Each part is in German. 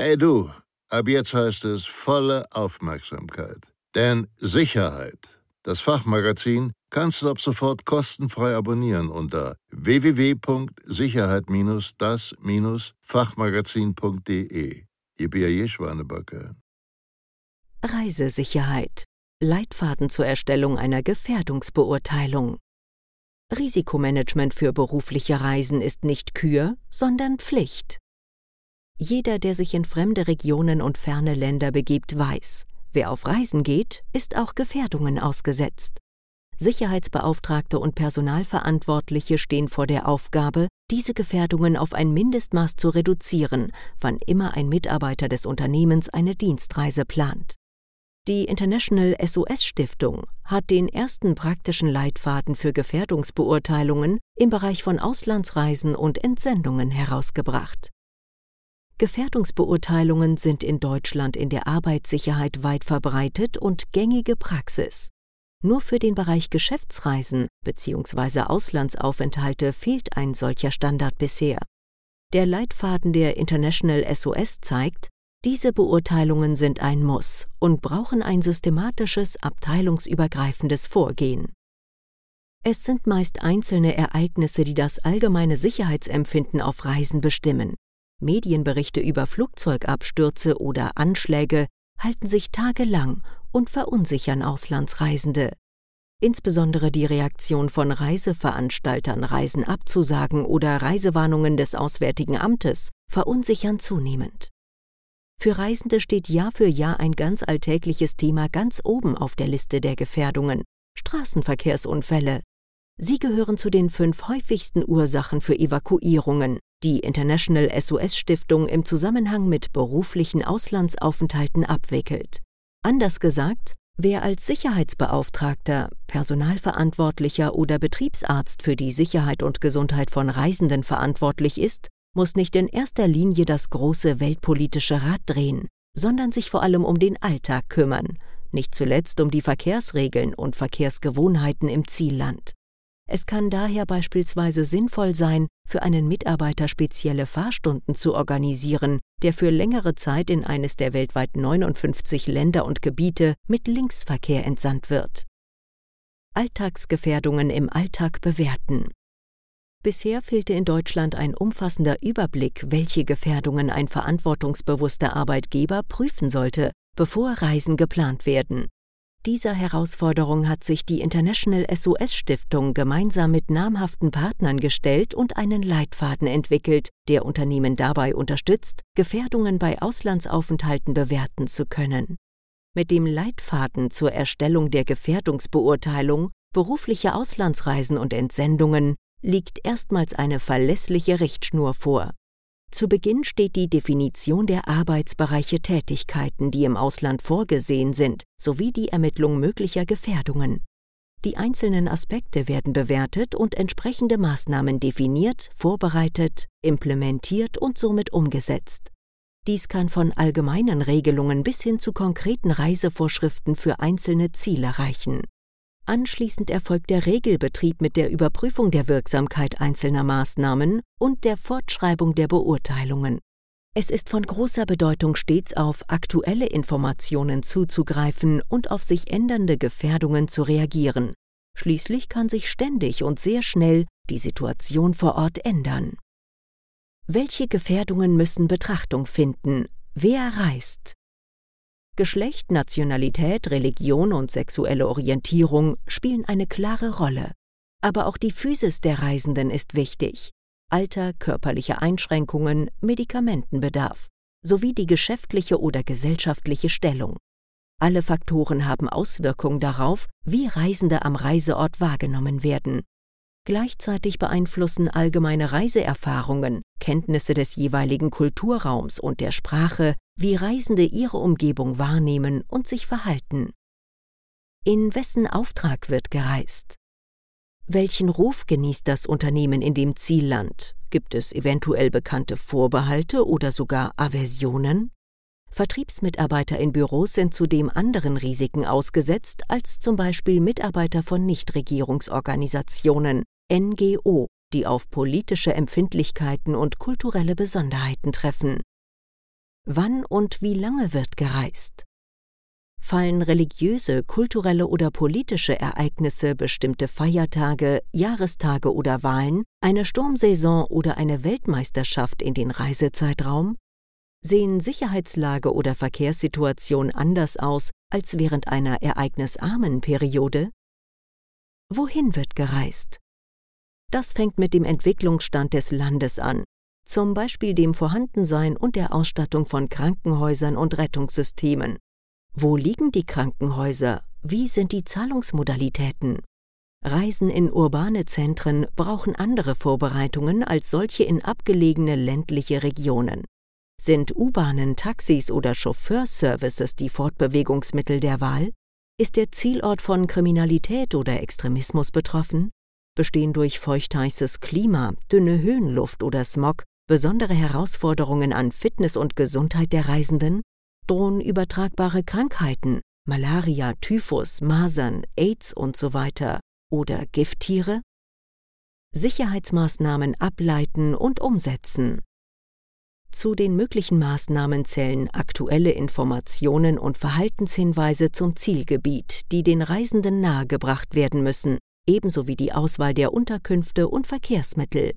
Hey du, ab jetzt heißt es volle Aufmerksamkeit. Denn Sicherheit, das Fachmagazin, kannst du ab sofort kostenfrei abonnieren unter www.sicherheit-das-fachmagazin.de. Ihr B.A.J. Schwanebacke. Reisesicherheit. Leitfaden zur Erstellung einer Gefährdungsbeurteilung. Risikomanagement für berufliche Reisen ist nicht Kür, sondern Pflicht. Jeder, der sich in fremde Regionen und ferne Länder begibt, weiß, wer auf Reisen geht, ist auch Gefährdungen ausgesetzt. Sicherheitsbeauftragte und Personalverantwortliche stehen vor der Aufgabe, diese Gefährdungen auf ein Mindestmaß zu reduzieren, wann immer ein Mitarbeiter des Unternehmens eine Dienstreise plant. Die International SOS Stiftung hat den ersten praktischen Leitfaden für Gefährdungsbeurteilungen im Bereich von Auslandsreisen und Entsendungen herausgebracht. Gefährdungsbeurteilungen sind in Deutschland in der Arbeitssicherheit weit verbreitet und gängige Praxis. Nur für den Bereich Geschäftsreisen bzw. Auslandsaufenthalte fehlt ein solcher Standard bisher. Der Leitfaden der International SOS zeigt, diese Beurteilungen sind ein Muss und brauchen ein systematisches, abteilungsübergreifendes Vorgehen. Es sind meist einzelne Ereignisse, die das allgemeine Sicherheitsempfinden auf Reisen bestimmen. Medienberichte über Flugzeugabstürze oder Anschläge halten sich tagelang und verunsichern Auslandsreisende. Insbesondere die Reaktion von Reiseveranstaltern, Reisen abzusagen oder Reisewarnungen des Auswärtigen Amtes verunsichern zunehmend. Für Reisende steht Jahr für Jahr ein ganz alltägliches Thema ganz oben auf der Liste der Gefährdungen Straßenverkehrsunfälle. Sie gehören zu den fünf häufigsten Ursachen für Evakuierungen, die International SOS Stiftung im Zusammenhang mit beruflichen Auslandsaufenthalten abwickelt. Anders gesagt, wer als Sicherheitsbeauftragter, Personalverantwortlicher oder Betriebsarzt für die Sicherheit und Gesundheit von Reisenden verantwortlich ist, muss nicht in erster Linie das große weltpolitische Rad drehen, sondern sich vor allem um den Alltag kümmern, nicht zuletzt um die Verkehrsregeln und Verkehrsgewohnheiten im Zielland. Es kann daher beispielsweise sinnvoll sein, für einen Mitarbeiter spezielle Fahrstunden zu organisieren, der für längere Zeit in eines der weltweit 59 Länder und Gebiete mit Linksverkehr entsandt wird. Alltagsgefährdungen im Alltag bewerten. Bisher fehlte in Deutschland ein umfassender Überblick, welche Gefährdungen ein verantwortungsbewusster Arbeitgeber prüfen sollte, bevor Reisen geplant werden. Dieser Herausforderung hat sich die International SOS Stiftung gemeinsam mit namhaften Partnern gestellt und einen Leitfaden entwickelt, der Unternehmen dabei unterstützt, Gefährdungen bei Auslandsaufenthalten bewerten zu können. Mit dem Leitfaden zur Erstellung der Gefährdungsbeurteilung, berufliche Auslandsreisen und Entsendungen liegt erstmals eine verlässliche Richtschnur vor. Zu Beginn steht die Definition der Arbeitsbereiche Tätigkeiten, die im Ausland vorgesehen sind, sowie die Ermittlung möglicher Gefährdungen. Die einzelnen Aspekte werden bewertet und entsprechende Maßnahmen definiert, vorbereitet, implementiert und somit umgesetzt. Dies kann von allgemeinen Regelungen bis hin zu konkreten Reisevorschriften für einzelne Ziele reichen. Anschließend erfolgt der Regelbetrieb mit der Überprüfung der Wirksamkeit einzelner Maßnahmen und der Fortschreibung der Beurteilungen. Es ist von großer Bedeutung, stets auf aktuelle Informationen zuzugreifen und auf sich ändernde Gefährdungen zu reagieren. Schließlich kann sich ständig und sehr schnell die Situation vor Ort ändern. Welche Gefährdungen müssen Betrachtung finden? Wer reist? Geschlecht, Nationalität, Religion und sexuelle Orientierung spielen eine klare Rolle. Aber auch die Physis der Reisenden ist wichtig. Alter, körperliche Einschränkungen, Medikamentenbedarf sowie die geschäftliche oder gesellschaftliche Stellung. Alle Faktoren haben Auswirkungen darauf, wie Reisende am Reiseort wahrgenommen werden. Gleichzeitig beeinflussen allgemeine Reiseerfahrungen, Kenntnisse des jeweiligen Kulturraums und der Sprache, wie Reisende ihre Umgebung wahrnehmen und sich verhalten. In wessen Auftrag wird gereist? Welchen Ruf genießt das Unternehmen in dem Zielland? Gibt es eventuell bekannte Vorbehalte oder sogar Aversionen? Vertriebsmitarbeiter in Büros sind zudem anderen Risiken ausgesetzt als zum Beispiel Mitarbeiter von Nichtregierungsorganisationen, NGO, die auf politische Empfindlichkeiten und kulturelle Besonderheiten treffen. Wann und wie lange wird gereist? Fallen religiöse, kulturelle oder politische Ereignisse, bestimmte Feiertage, Jahrestage oder Wahlen, eine Sturmsaison oder eine Weltmeisterschaft in den Reisezeitraum? Sehen Sicherheitslage oder Verkehrssituation anders aus als während einer ereignisarmen Periode? Wohin wird gereist? Das fängt mit dem Entwicklungsstand des Landes an, zum Beispiel dem Vorhandensein und der Ausstattung von Krankenhäusern und Rettungssystemen. Wo liegen die Krankenhäuser? Wie sind die Zahlungsmodalitäten? Reisen in urbane Zentren brauchen andere Vorbereitungen als solche in abgelegene ländliche Regionen. Sind U-Bahnen, Taxis oder Chauffeurservices die Fortbewegungsmittel der Wahl? Ist der Zielort von Kriminalität oder Extremismus betroffen? Bestehen durch feuchtheißes Klima, dünne Höhenluft oder Smog besondere Herausforderungen an Fitness und Gesundheit der Reisenden? Drohen übertragbare Krankheiten, Malaria, Typhus, Masern, AIDS und so weiter oder Gifttiere? Sicherheitsmaßnahmen ableiten und umsetzen. Zu den möglichen Maßnahmen zählen aktuelle Informationen und Verhaltenshinweise zum Zielgebiet, die den Reisenden nahegebracht werden müssen, ebenso wie die Auswahl der Unterkünfte und Verkehrsmittel.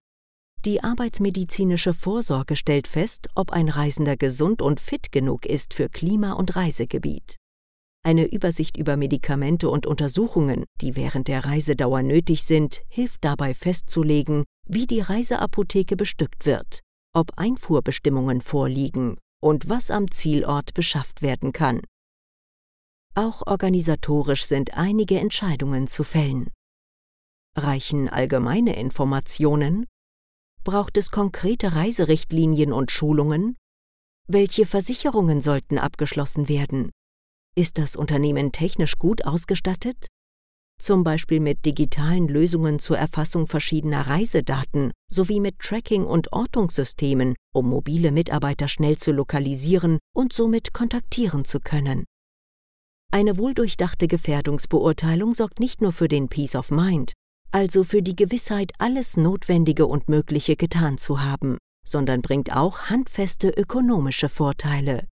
Die arbeitsmedizinische Vorsorge stellt fest, ob ein Reisender gesund und fit genug ist für Klima- und Reisegebiet. Eine Übersicht über Medikamente und Untersuchungen, die während der Reisedauer nötig sind, hilft dabei festzulegen, wie die Reiseapotheke bestückt wird, ob Einfuhrbestimmungen vorliegen und was am Zielort beschafft werden kann. Auch organisatorisch sind einige Entscheidungen zu fällen. Reichen allgemeine Informationen Braucht es konkrete Reiserichtlinien und Schulungen? Welche Versicherungen sollten abgeschlossen werden? Ist das Unternehmen technisch gut ausgestattet? Zum Beispiel mit digitalen Lösungen zur Erfassung verschiedener Reisedaten sowie mit Tracking- und Ortungssystemen, um mobile Mitarbeiter schnell zu lokalisieren und somit kontaktieren zu können. Eine wohldurchdachte Gefährdungsbeurteilung sorgt nicht nur für den Peace of Mind, also für die Gewissheit, alles Notwendige und Mögliche getan zu haben, sondern bringt auch handfeste ökonomische Vorteile.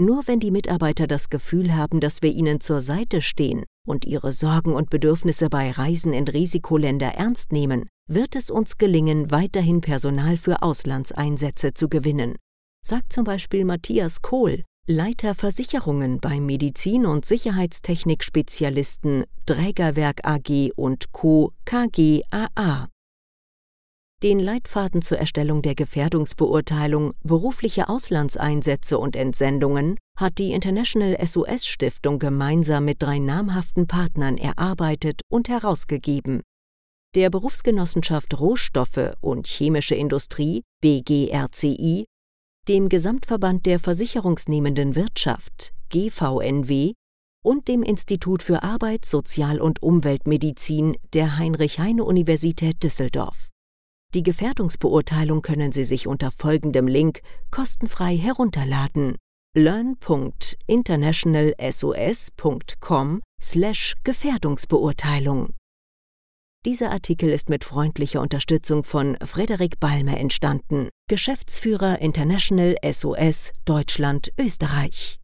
Nur wenn die Mitarbeiter das Gefühl haben, dass wir ihnen zur Seite stehen und ihre Sorgen und Bedürfnisse bei Reisen in Risikoländer ernst nehmen, wird es uns gelingen, weiterhin Personal für Auslandseinsätze zu gewinnen, sagt zum Beispiel Matthias Kohl, Leiter Versicherungen beim Medizin- und Sicherheitstechnik-Spezialisten Drägerwerk AG und Co. KGAA. Den Leitfaden zur Erstellung der Gefährdungsbeurteilung berufliche Auslandseinsätze und Entsendungen hat die International SOS Stiftung gemeinsam mit drei namhaften Partnern erarbeitet und herausgegeben. Der Berufsgenossenschaft Rohstoffe und Chemische Industrie BGRCI dem Gesamtverband der versicherungsnehmenden Wirtschaft GVNW und dem Institut für Arbeits-, Sozial- und Umweltmedizin der Heinrich-Heine-Universität Düsseldorf. Die Gefährdungsbeurteilung können Sie sich unter folgendem Link kostenfrei herunterladen: learn.internationalsos.com/gefährdungsbeurteilung. Dieser Artikel ist mit freundlicher Unterstützung von Frederik Balmer entstanden, Geschäftsführer International SOS Deutschland Österreich.